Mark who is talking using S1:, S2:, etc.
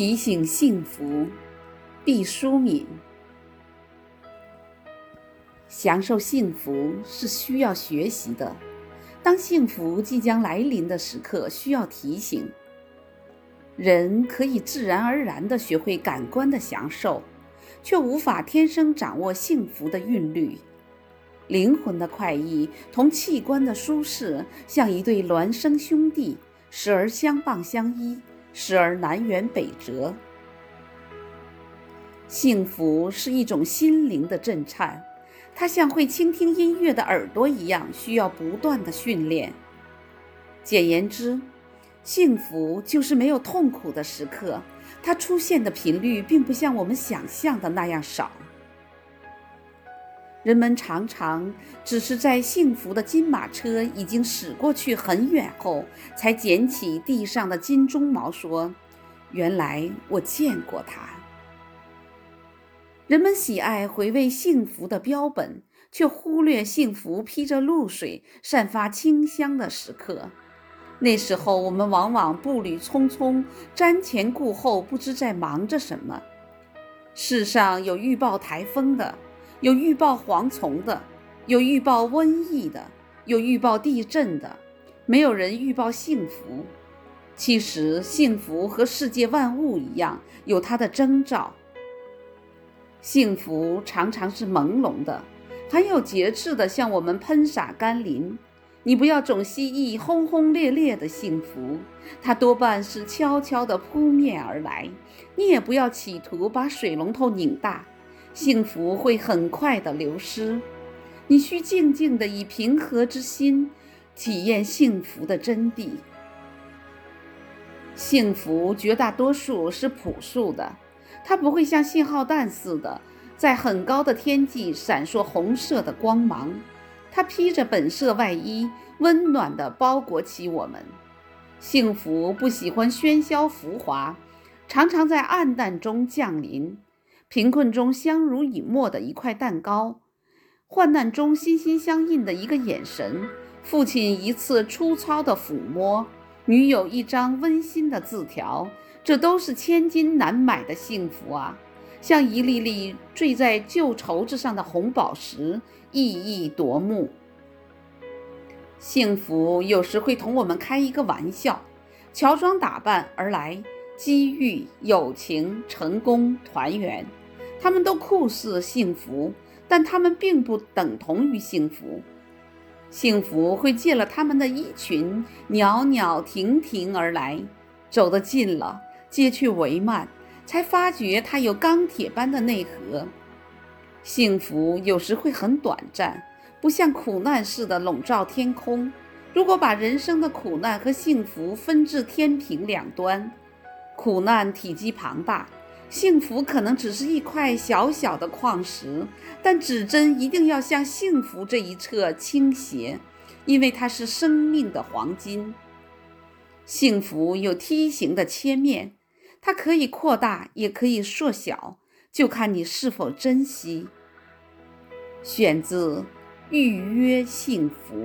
S1: 提醒幸福，毕淑敏。享受幸福是需要学习的。当幸福即将来临的时刻，需要提醒。人可以自然而然地学会感官的享受，却无法天生掌握幸福的韵律。灵魂的快意同器官的舒适，像一对孪生兄弟，时而相傍相依，时而南辕北辙。幸福是一种心灵的震颤。它像会倾听音乐的耳朵一样，需要不断的训练。简言之，幸福就是没有痛苦的时刻，它出现的频率并不像我们想象的那样少。人们常常只是在幸福的金马车已经驶过去很远后，才捡起地上的金鬃毛，说：“原来我见过它。”人们喜爱回味幸福的标本，却忽略幸福披着露水、散发清香的时刻。那时候，我们往往步履匆匆，瞻前顾后，不知在忙着什么。世上有预报台风的，有预报蝗虫的，有预报瘟疫的，有预报地震的，没有人预报幸福。其实，幸福和世界万物一样，有它的征兆。幸福常常是朦胧的，很有节制的向我们喷洒甘霖。你不要总希冀轰轰烈烈的幸福，它多半是悄悄地扑面而来。你也不要企图把水龙头拧大，幸福会很快的流失。你需静静地以平和之心体验幸福的真谛。幸福绝大多数是朴素的。它不会像信号弹似的在很高的天际闪烁红色的光芒，它披着本色外衣，温暖地包裹起我们。幸福不喜欢喧嚣浮华，常常在暗淡中降临。贫困中相濡以沫的一块蛋糕，患难中心心相印的一个眼神，父亲一次粗糙的抚摸，女友一张温馨的字条。这都是千金难买的幸福啊，像一粒粒坠在旧绸子上的红宝石，熠熠夺目。幸福有时会同我们开一个玩笑，乔装打扮而来，机遇、友情、成功、团圆，他们都酷似幸福，但他们并不等同于幸福。幸福会借了他们的衣裙，袅袅婷婷而来，走得近了。揭去帷幔，才发觉它有钢铁般的内核。幸福有时会很短暂，不像苦难似的笼罩天空。如果把人生的苦难和幸福分至天平两端，苦难体积庞大，幸福可能只是一块小小的矿石，但指针一定要向幸福这一侧倾斜，因为它是生命的黄金。幸福有梯形的切面。它可以扩大，也可以缩小，就看你是否珍惜。选自《预约幸福》。